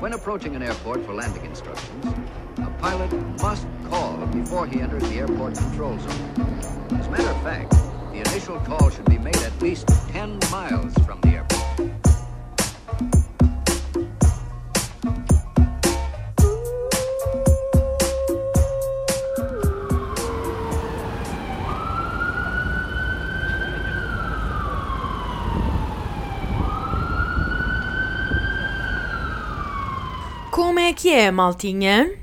When approaching an airport for landing instructions, a pilot must call before he enters the airport control zone. As a matter of fact, the initial call should be made at least 10 miles from the airport. É que é, maltinha?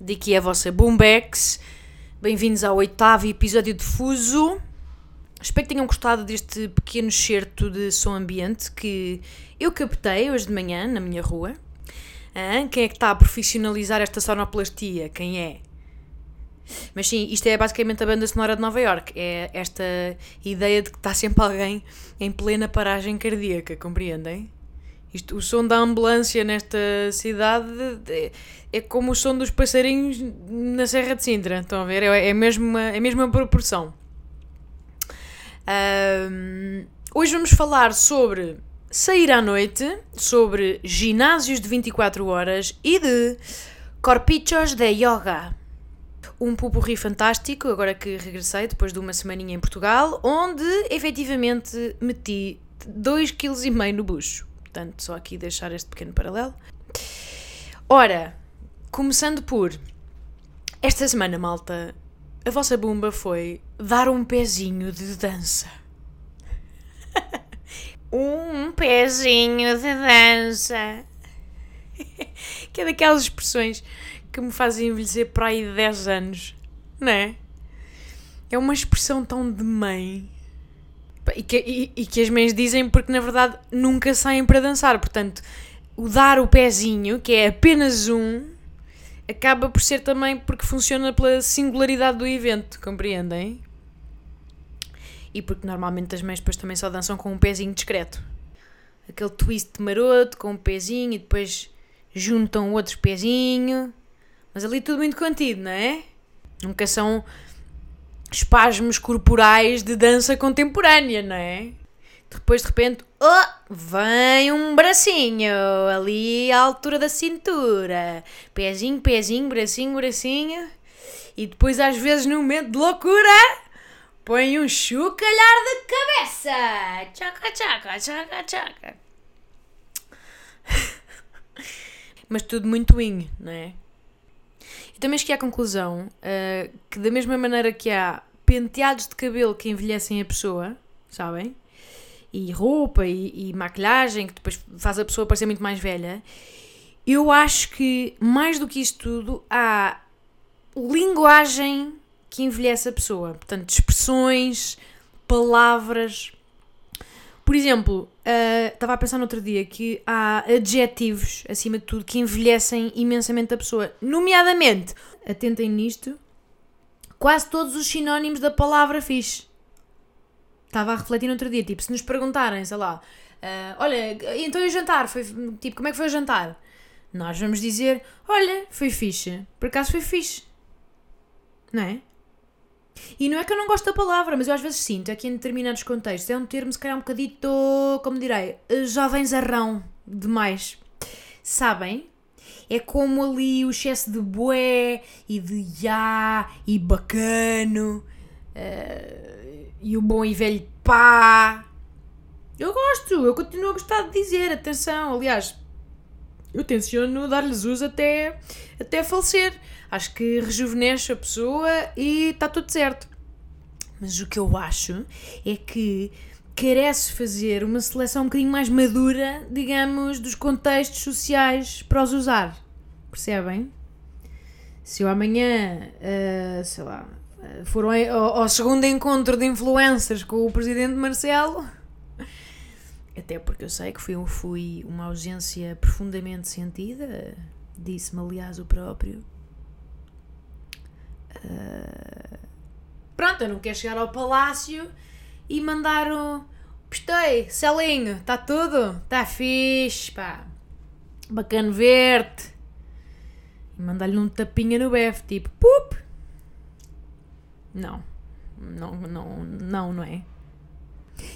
Daqui é a vossa Boombex. Bem-vindos ao oitavo episódio de Fuso. Espero que tenham gostado deste pequeno certo de som ambiente que eu captei hoje de manhã na minha rua. Hã? quem é que está a profissionalizar esta sonoplastia? Quem é? Mas sim, isto é basicamente a banda sonora de Nova York. É esta ideia de que está sempre alguém em plena paragem cardíaca, compreendem? Isto, o som da ambulância nesta cidade é, é como o som dos passarinhos na Serra de Sintra. Estão a ver? É, é, mesmo é a mesma proporção. Ahm, hoje vamos falar sobre sair à noite, sobre ginásios de 24 horas e de corpichos de yoga. Um pupurri fantástico, agora que regressei depois de uma semaninha em Portugal, onde efetivamente meti 2,5 kg no bucho. Portanto, só aqui deixar este pequeno paralelo. Ora, começando por esta semana, malta, a vossa bomba foi dar um pezinho de dança. um pezinho de dança. que é daquelas expressões que me fazem envelhecer para aí de 10 anos, não é? É uma expressão tão de mãe. E que, e, e que as mães dizem porque na verdade nunca saem para dançar. Portanto, o dar o pezinho, que é apenas um, acaba por ser também porque funciona pela singularidade do evento, compreendem? E porque normalmente as mães depois também só dançam com um pezinho discreto. Aquele twist maroto com um pezinho e depois juntam outro pezinho. Mas ali tudo muito contido, não é? Nunca são espasmos corporais de dança contemporânea, não é? Depois de repente, oh, vem um bracinho ali à altura da cintura, pezinho, pezinho, bracinho, bracinho, e depois às vezes num momento de loucura põe um chocalhar de cabeça, tchaca, tchaca, tchaca, tchaca. Mas tudo muito inho, não é? E também cheguei à conclusão uh, que, da mesma maneira que há penteados de cabelo que envelhecem a pessoa, sabem? E roupa e, e maquilhagem que depois faz a pessoa parecer muito mais velha, eu acho que, mais do que isso tudo, há linguagem que envelhece a pessoa. Portanto, expressões, palavras. Por exemplo, uh, estava a pensar no outro dia que há adjetivos, acima de tudo, que envelhecem imensamente a pessoa. Nomeadamente, atentem nisto, quase todos os sinónimos da palavra fixe. Estava a refletir no outro dia, tipo, se nos perguntarem, sei lá, uh, olha, então e o jantar? Foi, tipo, como é que foi o jantar? Nós vamos dizer, olha, foi fixe. Por acaso foi fixe. Não é? E não é que eu não gosto da palavra, mas eu às vezes sinto é que em determinados contextos é um termo, se calhar, um bocadito, como direi, jovenzarrão demais. Sabem? É como ali o excesso de bué e de já e bacano uh, e o bom e velho pá. Eu gosto, eu continuo a gostar de dizer, atenção, aliás, eu tenciono dar-lhes uso até, até falecer. Acho que rejuvenesce a pessoa e está tudo certo. Mas o que eu acho é que carece fazer uma seleção um bocadinho mais madura, digamos, dos contextos sociais para os usar. Percebem? Se eu amanhã, uh, sei lá, for ao, ao segundo encontro de influencers com o presidente Marcelo, até porque eu sei que fui, fui uma ausência profundamente sentida, disse-me aliás o próprio. Uh, pronto, eu não quero chegar ao palácio e mandar o. Postei, Celinho, está tudo? Está fixe, pá. Bacana ver-te. E mandar-lhe um tapinha no BF, tipo, pup! Não. Não, não, não, não é?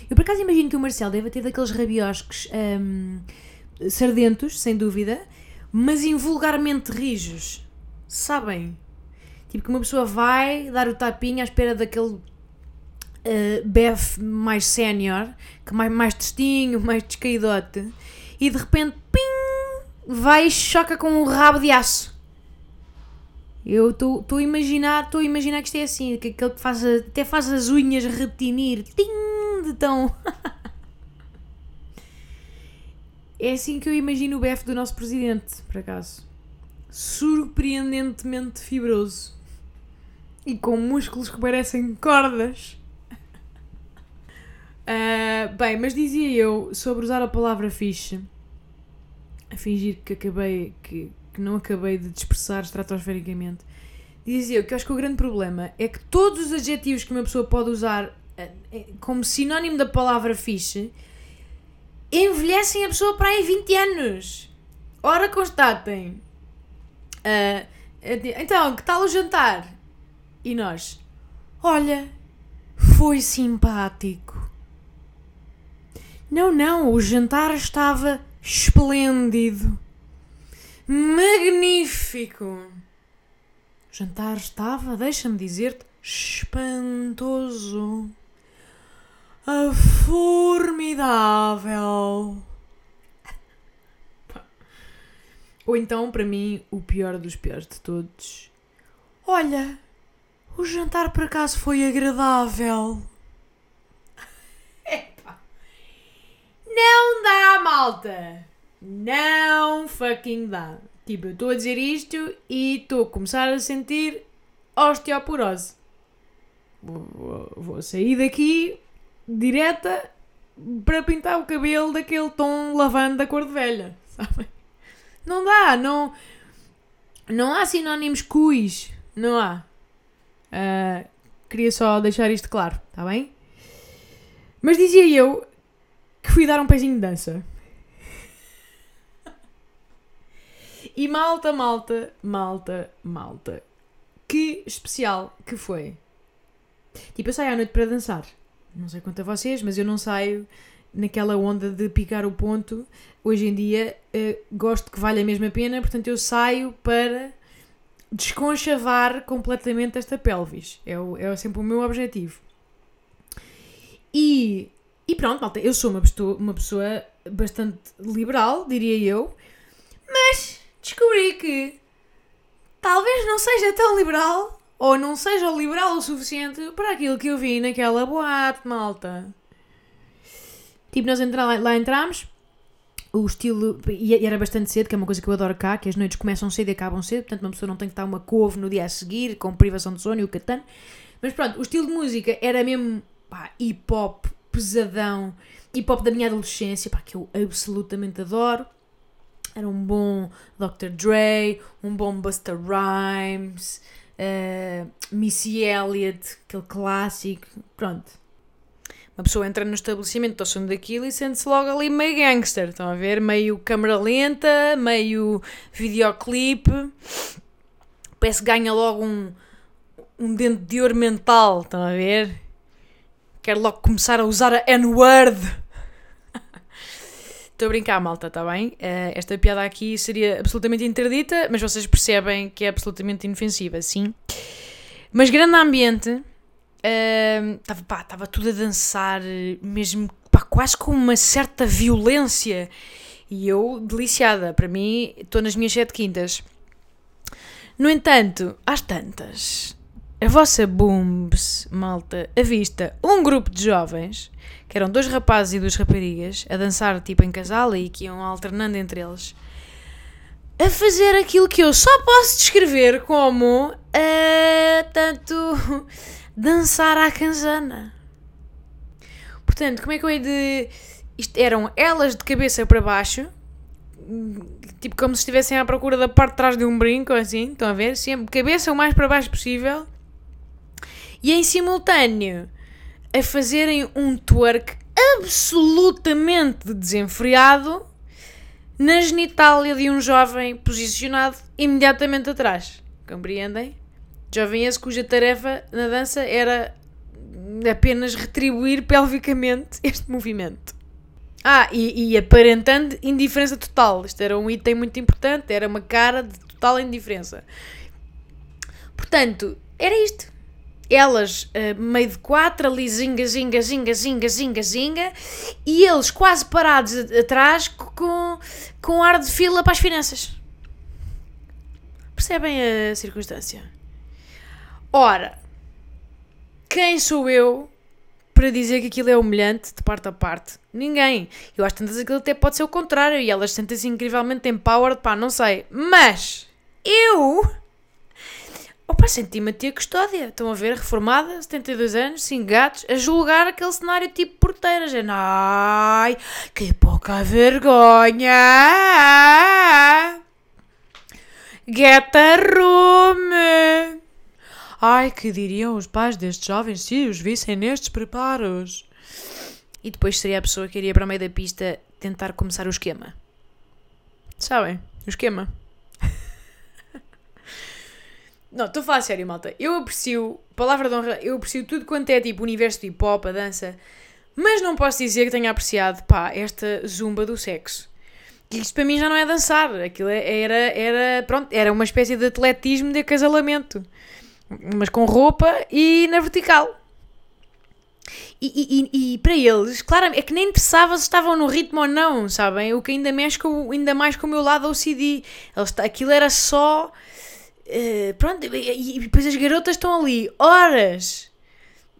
Eu por acaso imagino que o Marcelo deve ter daqueles rabiosques um, sardentos, sem dúvida, mas invulgarmente rijos. Sabem? Tipo que uma pessoa vai dar o tapinha à espera daquele uh, bef mais sénior, que mais, mais testinho, mais descaídote, e de repente, pim, vai e choca com um rabo de aço. Eu estou a imaginar, estou a imaginar que isto é assim, que aquele que faz, até faz as unhas retinir, tim, de tão... é assim que eu imagino o BF do nosso presidente, por acaso. Surpreendentemente fibroso. E com músculos que parecem cordas. Uh, bem, mas dizia eu sobre usar a palavra fixe, a fingir que acabei, que, que não acabei de dispersar estratosfericamente, dizia que acho que o grande problema é que todos os adjetivos que uma pessoa pode usar eh, eh, como sinónimo da palavra fixe envelhecem a pessoa para aí 20 anos. Ora, constatem. Uh, então, que tal o jantar? E nós? Olha, foi simpático. Não, não, o jantar estava esplêndido. Magnífico! O jantar estava, deixa-me dizer-te, espantoso. A formidável. Ou então, para mim, o pior dos piores de todos. Olha, o jantar por acaso foi agradável. Epa. Não dá, malta! Não fucking dá. Tipo, eu estou a dizer isto e estou a começar a sentir osteoporose. Vou, vou, sair daqui direta para pintar o cabelo daquele tom lavando da cor de velha? Não dá, não, não há sinónimos cuis, não há. Uh, queria só deixar isto claro, está bem? Mas dizia eu que fui dar um pezinho de dança. E malta, malta, malta, malta. Que especial que foi. Tipo, eu saio à noite para dançar. Não sei quanto a vocês, mas eu não saio naquela onda de picar o ponto. Hoje em dia uh, gosto que vale a mesma pena, portanto eu saio para desconchavar completamente esta pelvis. É, o, é sempre o meu objetivo. E, e pronto, malta, eu sou uma pessoa, uma pessoa bastante liberal, diria eu, mas descobri que talvez não seja tão liberal ou não seja liberal o suficiente para aquilo que eu vi naquela boate, malta. Tipo, nós entra, lá, entramos, o estilo. E era bastante cedo, que é uma coisa que eu adoro cá, que as noites começam cedo e acabam cedo, portanto uma pessoa não tem que estar uma couve no dia a seguir, com privação de sono e o catano. Mas pronto, o estilo de música era mesmo pá, hip hop, pesadão, hip hop da minha adolescência, pá, que eu absolutamente adoro. Era um bom Dr. Dre, um bom Buster Rhymes, uh, Missy Elliott, aquele clássico. Pronto, uma pessoa entra no estabelecimento, está som daquilo e sente-se logo ali meio gangster, estão a ver? Meio câmera lenta, meio videoclipe. Parece que ganha logo um, um dente de ouro mental, estão a ver? Quero logo começar a usar a N-word. Estou a brincar, malta, está bem? Uh, esta piada aqui seria absolutamente interdita, mas vocês percebem que é absolutamente inofensiva, sim. Mas grande ambiente, Estava uh, tudo a dançar, mesmo pá, quase com uma certa violência. E eu, deliciada, para mim, estou nas minhas sete quintas. No entanto, às tantas, a vossa Booms, malta, avista um grupo de jovens, que eram dois rapazes e duas raparigas, a dançar tipo em casal e que iam alternando entre eles, a fazer aquilo que eu só posso descrever como. Uh, tanto dançar à canzana. Portanto, como é que eu hei de. Isto eram elas de cabeça para baixo, tipo como se estivessem à procura da parte de trás de um brinco, assim, estão a ver? Sempre cabeça o mais para baixo possível. E em simultâneo a fazerem um twerk absolutamente desenfreado na genitália de um jovem posicionado imediatamente atrás. Compreendem? Jovem esse cuja tarefa na dança era apenas retribuir pelvicamente este movimento. Ah, e, e aparentando indiferença total. Isto era um item muito importante, era uma cara de total indiferença. Portanto, era isto. Elas, uh, meio de quatro, ali zinga, zinga, zinga, zinga, zinga, zinga, e eles quase parados atrás com, com ar de fila para as finanças. Percebem a circunstância? Ora, quem sou eu para dizer que aquilo é humilhante de parte a parte? Ninguém. Eu acho tantas aquilo até pode ser o contrário e elas sentem-se incrivelmente empowered, pá, não sei. Mas eu Opa, senti-me a tia Custódia. Estão a ver, reformada, 72 anos, 5 gatos, a julgar aquele cenário tipo porteira. Ai, que pouca vergonha! Get a room! Ai, que diriam os pais destes jovens se os vissem nestes preparos? E depois seria a pessoa que iria para o meio da pista tentar começar o esquema. Sabem? O esquema. Não, estou a falar sério, malta. Eu aprecio, palavra de honra, eu aprecio tudo quanto é tipo universo de hip hop, a dança, mas não posso dizer que tenha apreciado, pá, esta zumba do sexo. Isto para mim já não é dançar, aquilo é, era, era, pronto, era uma espécie de atletismo de acasalamento. Mas com roupa e na vertical. E, e, e, para eles, claro, é que nem interessava se estavam no ritmo ou não, sabem? O que ainda mexe com, ainda mais com o meu lado OCD. Eles, aquilo era só Uh, pronto, e, e, depois as garotas estão ali horas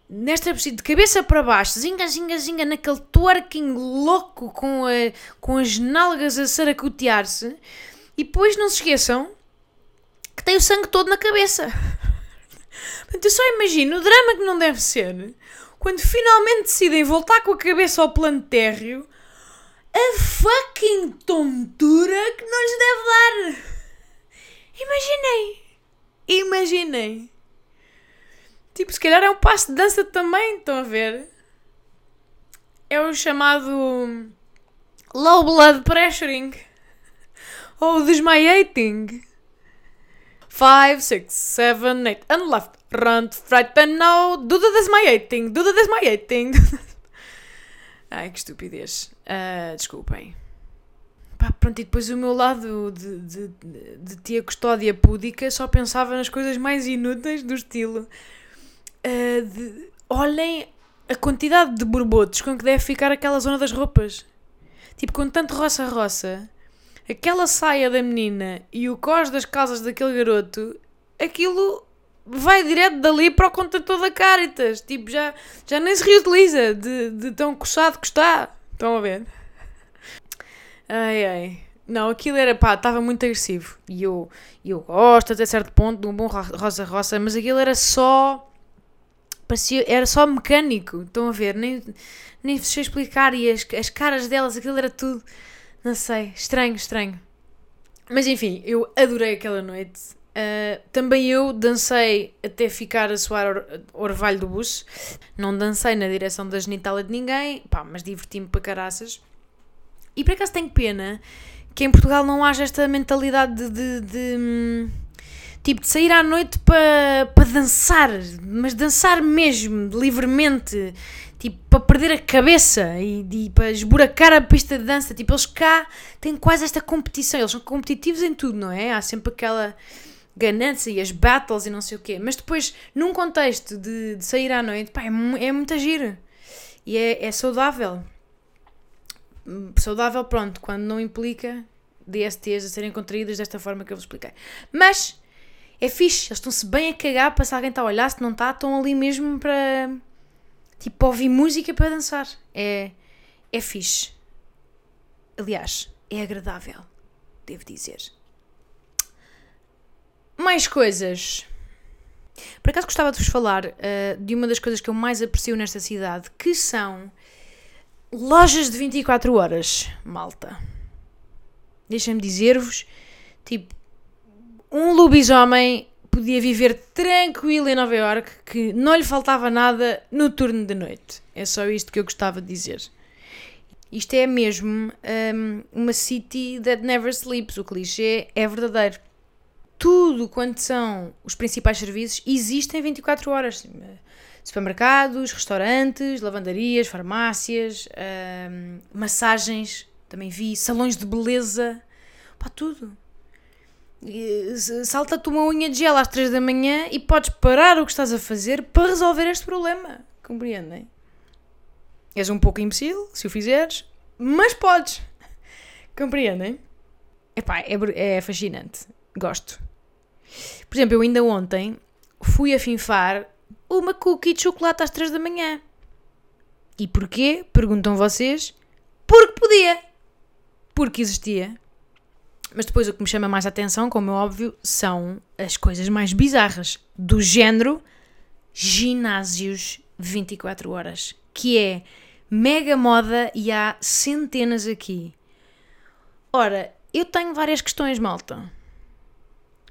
nesta de cabeça para baixo, zinga, zinga, zinga, naquele twerking louco com, a, com as nalgas a saracotear-se e depois não se esqueçam que tem o sangue todo na cabeça. Portanto, eu só imagino o drama que não deve ser quando finalmente decidem voltar com a cabeça ao plano térreo a fucking tontura que não lhes deve dar. Imaginem! Imaginem. Tipo, se calhar é um passo de dança também, estão a ver? É o chamado low blood pressuring ou desmaiating. 5, 6, 7, 8, and left, run, right, and now, do the desmaiating, do the desmaiating. Ai, que estupidez. Uh, desculpem. Pá, pronto, e depois o meu lado de, de, de, tia custódia púdica só pensava nas coisas mais inúteis do estilo. Uh, de, olhem a quantidade de borbotos com que deve ficar aquela zona das roupas. Tipo, com tanto roça-roça, aquela saia da menina e o cos das calças daquele garoto, aquilo vai direto dali para o contentor da Caritas. Tipo, já, já nem se reutiliza de, de tão coçado que está. Estão a ver? Ai ai. Não, aquilo era pá, estava muito agressivo. E eu, eu gosto até certo ponto de um bom roça-roça, mas aquilo era só. Parecia, era só mecânico. Estão a ver? Nem, nem sei explicar. E as, as caras delas, aquilo era tudo. Não sei. Estranho, estranho. Mas enfim, eu adorei aquela noite. Uh, também eu dancei até ficar a soar or, orvalho do buço. Não dancei na direção da genitália de ninguém, pá, mas diverti-me para caraças. E por acaso tenho pena que em Portugal não haja esta mentalidade de, de, de tipo de sair à noite para pa dançar, mas dançar mesmo, livremente, tipo para perder a cabeça e, e para esburacar a pista de dança. Tipo, eles cá têm quase esta competição, eles são competitivos em tudo, não é? Há sempre aquela ganância e as battles e não sei o quê, mas depois, num contexto de, de sair à noite, pá, é, é muito e é, é saudável saudável, pronto, quando não implica DSTs a serem contraídas desta forma que eu vos expliquei. Mas é fixe, eles estão-se bem a cagar para se alguém está a olhar, se não está, estão ali mesmo para tipo ouvir música para dançar. É, é fixe. Aliás, é agradável, devo dizer. Mais coisas. Por acaso gostava de vos falar uh, de uma das coisas que eu mais aprecio nesta cidade, que são Lojas de 24 horas, malta. Deixem-me dizer-vos, tipo, um lobisomem podia viver tranquilo em Nova York, que não lhe faltava nada no turno de noite. É só isto que eu gostava de dizer. Isto é mesmo um, uma city that never sleeps. O clichê é verdadeiro. Tudo quanto são os principais serviços existem 24 horas supermercados, restaurantes, lavandarias, farmácias, hum, massagens, também vi, salões de beleza, pá, tudo. Salta-te uma unha de gel às 3 da manhã e podes parar o que estás a fazer para resolver este problema. Compreendem? És um pouco imbecil se o fizeres, mas podes. Compreendem? Epá, é, é fascinante. Gosto. Por exemplo, eu ainda ontem fui a finfar uma cookie de chocolate às 3 da manhã. E porquê? Perguntam vocês. Porque podia. Porque existia. Mas depois o que me chama mais a atenção, como é óbvio, são as coisas mais bizarras. Do género ginásios 24 horas. Que é mega moda e há centenas aqui. Ora, eu tenho várias questões, malta.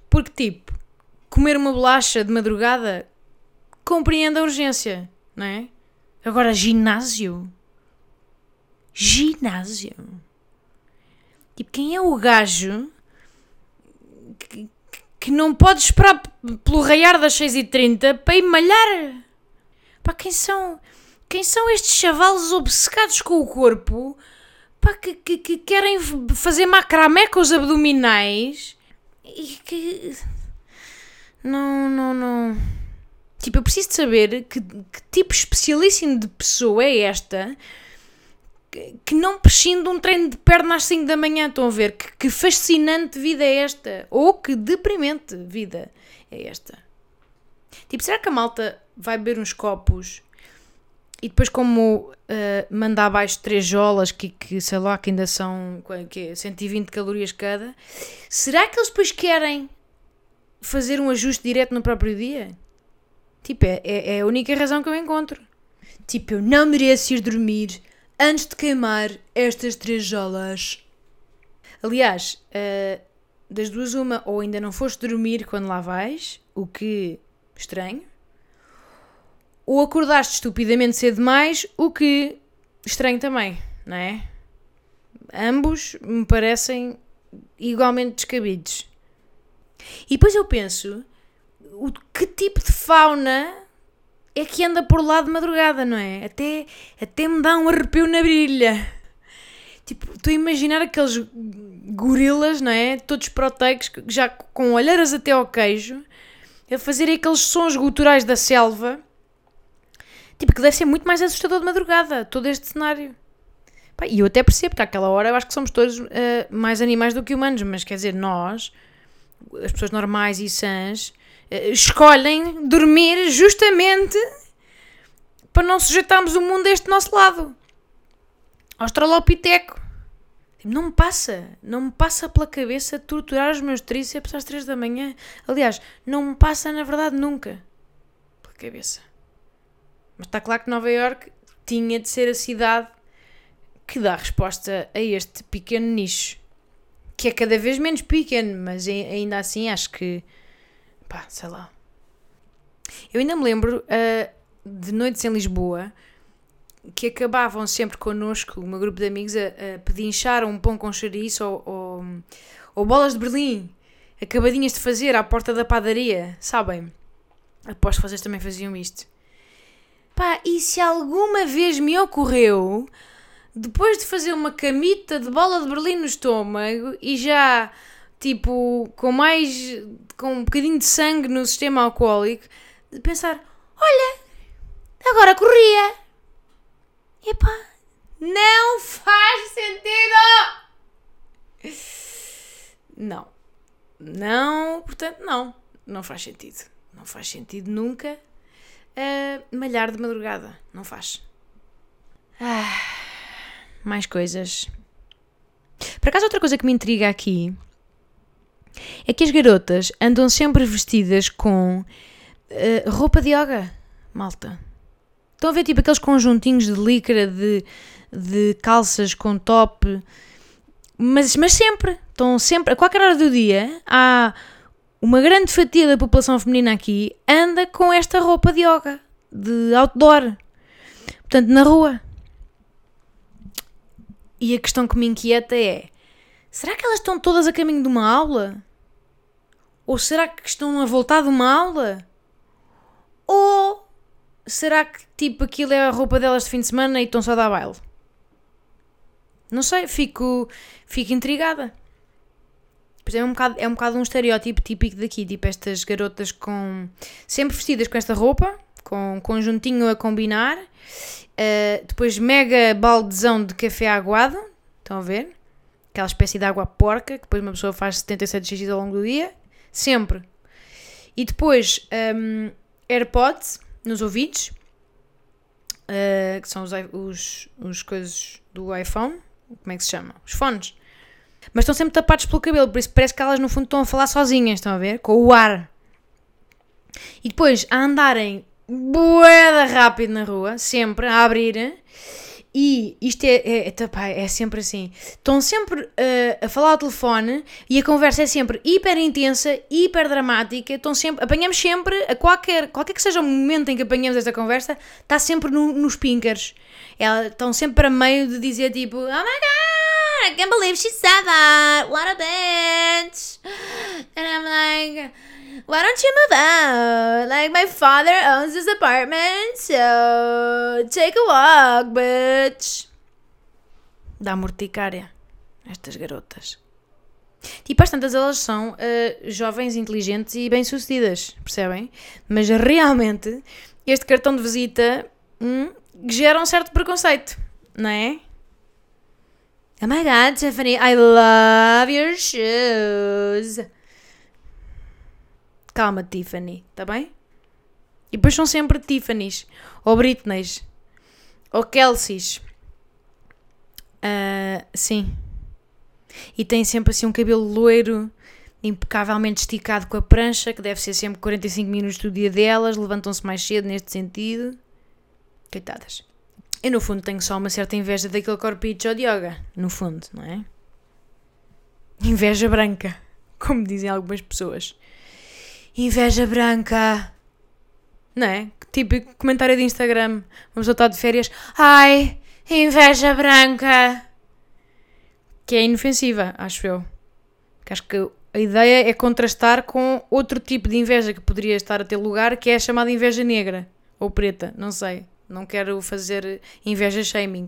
Porque, tipo, comer uma bolacha de madrugada compreende a urgência, não é? Agora, ginásio? Ginásio? Tipo, quem é o gajo que, que não pode esperar pelo raiar das 6h30 para ir malhar? Pá, quem são, quem são estes chavalos obcecados com o corpo pá, que, que, que querem fazer macramé com os abdominais e que. Não, não, não. Tipo, eu preciso saber que, que tipo especialíssimo de pessoa é esta que, não prescinde de um treino de perna às 5 da manhã. Estão a ver? Que, que fascinante vida é esta? Ou que deprimente vida é esta? Tipo, será que a malta vai beber uns copos e depois, como uh, manda abaixo três jolas, que, que sei lá, que ainda são qua- que é, 120 calorias cada, será que eles depois querem fazer um ajuste direto no próprio dia? Tipo, é, é, é a única razão que eu encontro. Tipo, eu não mereço ir dormir antes de queimar estas três jolas. Aliás, uh, das duas, uma, ou ainda não foste dormir quando lá vais, o que estranho, ou acordaste estupidamente cedo demais, o que estranho também, não é? Ambos me parecem igualmente descabidos. E depois eu penso, o, que tipo de fauna é que anda por lá de madrugada, não é? Até, até me dá um arrepio na brilha. Tipo, estou a imaginar aqueles gorilas, não é? Todos proteicos, já com olheiras até ao queijo, a fazer aqueles sons guturais da selva. Tipo, que deve ser muito mais assustador de madrugada, todo este cenário. Pá, E eu até percebo que àquela hora eu acho que somos todos eh, mais animais do que humanos, mas quer dizer, nós, as pessoas normais e sãs, escolhem dormir justamente para não sujeitarmos o mundo a este nosso lado. Australopiteco. Tipo, Não me passa, não me passa pela cabeça torturar os meus tríceps às 3 da manhã. Aliás, não me passa na verdade nunca pela cabeça. Mas está claro que Nova York tinha de ser a cidade que dá resposta a este pequeno nicho. Que é cada vez menos pequeno, mas ai- ainda assim acho que. Pá, sei lá. Eu ainda me lembro ah, de noites em Lisboa que acabavam sempre connosco, o meu grupo de amigos, a, a pedinchar um pão com chouriço ou, ou, ou bolas de Berlim, acabadinhas de fazer à porta da padaria, sabem? Aposto que vocês também faziam isto. Pá, e se alguma vez me ocorreu, depois de fazer uma camita de bola de Berlim no estômago e já, tipo, com mais. com um bocadinho de sangue no sistema alcoólico, de pensar: olha, agora corria. Epá, não faz sentido! Não. Não, portanto, não. Não faz sentido. Não faz sentido nunca uh, malhar de madrugada. Não faz. Ah, mais coisas. Por acaso, outra coisa que me intriga aqui é que as garotas andam sempre vestidas com uh, roupa de yoga, malta. Estão a ver tipo aqueles conjuntinhos de licra, de, de calças com top, mas, mas sempre, estão sempre, a qualquer hora do dia, há uma grande fatia da população feminina aqui anda com esta roupa de yoga, de outdoor, portanto na rua. E a questão que me inquieta é: será que elas estão todas a caminho de uma aula? Ou será que estão a voltar de uma aula? Ou será que tipo aquilo é a roupa delas de fim de semana e estão só a dar baile? Não sei, fico, fico intrigada. Pois é um, bocado, é um bocado um estereótipo típico daqui, tipo estas garotas com sempre vestidas com esta roupa, com conjuntinho a combinar, uh, depois mega baldezão de café aguado, estão a ver? Aquela espécie de água porca, que depois uma pessoa faz 77 xx ao longo do dia, sempre. E depois um, AirPods nos ouvidos, uh, que são os, os, os coisas do iPhone, como é que se chama? Os fones. Mas estão sempre tapados pelo cabelo, por isso parece que elas no fundo estão a falar sozinhas, estão a ver? Com o ar. E depois a andarem boeda rápido na rua, sempre a abrir. E isto é, é, é, é sempre assim. Estão sempre uh, a falar ao telefone e a conversa é sempre hiper intensa, hiper dramática. Estão sempre, apanhamos sempre, a qualquer, qualquer que seja o momento em que apanhamos esta conversa, está sempre no, nos pinkers. estão sempre para meio de dizer tipo: Oh my god, I can't believe she said that. What a bitch. And I'm like. Why don't you move out? Like, my father owns this apartment, so take a walk, bitch. Dá morticária, estas garotas. Tipo, às tantas elas são uh, jovens, inteligentes e bem-sucedidas, percebem? Mas realmente, este cartão de visita hum, gera um certo preconceito, não é? Oh my god, Tiffany, I love your shoes. Calma, Tiffany, tá bem? E depois são sempre Tiffany's, ou Britney's, ou Kelsey's. Uh, sim. E tem sempre assim um cabelo loiro, impecavelmente esticado com a prancha, que deve ser sempre 45 minutos do dia delas, levantam-se mais cedo neste sentido. Coitadas. Eu, no fundo, tenho só uma certa inveja daquele corpinho de yoga. No fundo, não é? Inveja branca, como dizem algumas pessoas. Inveja branca. Não é? Tipo comentário de Instagram. Vamos voltar de férias. Ai, inveja branca. Que é inofensiva, acho eu. Que acho que a ideia é contrastar com outro tipo de inveja que poderia estar a ter lugar, que é a chamada inveja negra. Ou preta, não sei. Não quero fazer inveja shaming.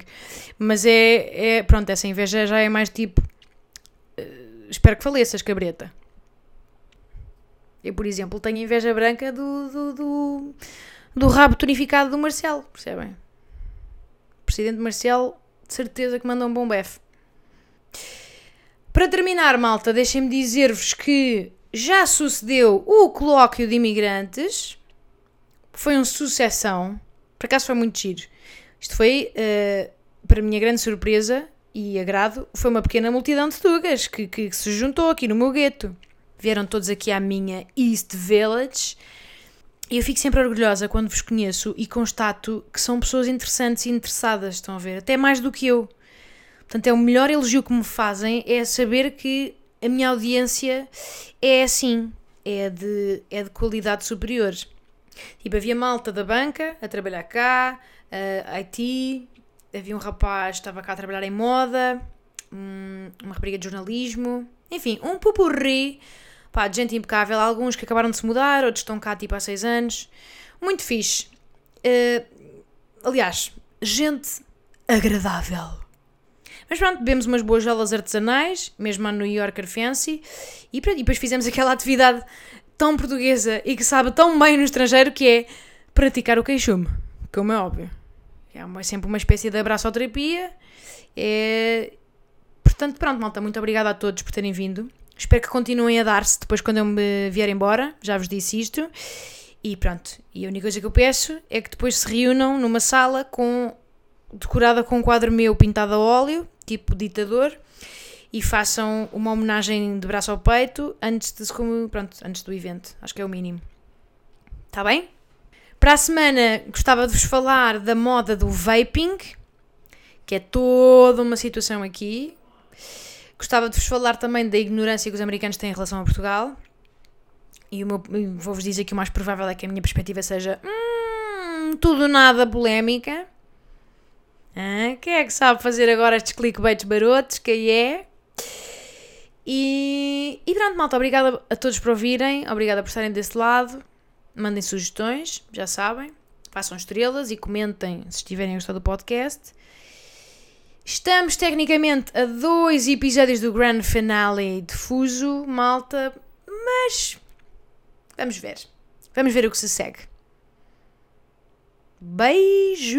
Mas é, é. Pronto, essa inveja já é mais tipo. Uh, espero que faleças, cabreta. Eu, por exemplo, tenho inveja branca do, do, do, do rabo tonificado do Marcelo, percebem? O presidente Marcelo, de certeza que manda um bom bef. Para terminar, malta, deixem-me dizer-vos que já sucedeu o colóquio de imigrantes. Foi uma sucessão. Por acaso foi muito giro. Isto foi, uh, para minha grande surpresa e agrado, foi uma pequena multidão de tugas que, que, que se juntou aqui no meu gueto vieram todos aqui à minha East Village. E eu fico sempre orgulhosa quando vos conheço e constato que são pessoas interessantes e interessadas, estão a ver? Até mais do que eu. Portanto, é o melhor elogio que me fazem é saber que a minha audiência é assim, é de, é de qualidade superior. Tipo, havia malta da banca a trabalhar cá, uh, IT, havia um rapaz que estava cá a trabalhar em moda, um, uma rapariga de jornalismo, enfim, um pupurri Pá, de gente impecável. Alguns que acabaram de se mudar, outros estão cá tipo há seis anos. Muito fixe. Uh, aliás, gente agradável. Mas pronto, bebemos umas boas gelas artesanais, mesmo a New Yorker Fancy, e, pronto, e depois fizemos aquela atividade tão portuguesa e que sabe tão bem no estrangeiro que é praticar o queixume, como é óbvio. É uma, sempre uma espécie de abraçoterapia. É... Portanto, pronto, malta, muito obrigada a todos por terem vindo. Espero que continuem a dar-se depois quando eu me vier embora. Já vos disse isto. E pronto. E a única coisa que eu peço é que depois se reúnam numa sala com decorada com um quadro meu pintado a óleo, tipo ditador, e façam uma homenagem de braço ao peito antes de pronto, antes do evento. Acho que é o mínimo. Está bem? Para a semana gostava de vos falar da moda do vaping, que é toda uma situação aqui. Gostava de vos falar também da ignorância que os americanos têm em relação a Portugal. E vou-vos dizer que o mais provável é que a minha perspectiva seja hum, tudo nada polémica. Ah, quem é que sabe fazer agora estes clickbaits barotos? Quem é? E, e malta, obrigada a todos por ouvirem, obrigada por estarem desse lado. Mandem sugestões, já sabem. façam estrelas e comentem se estiverem a gostar do podcast. Estamos tecnicamente a dois episódios do Grand Finale de Fuso, malta, mas vamos ver. Vamos ver o que se segue. Beijo!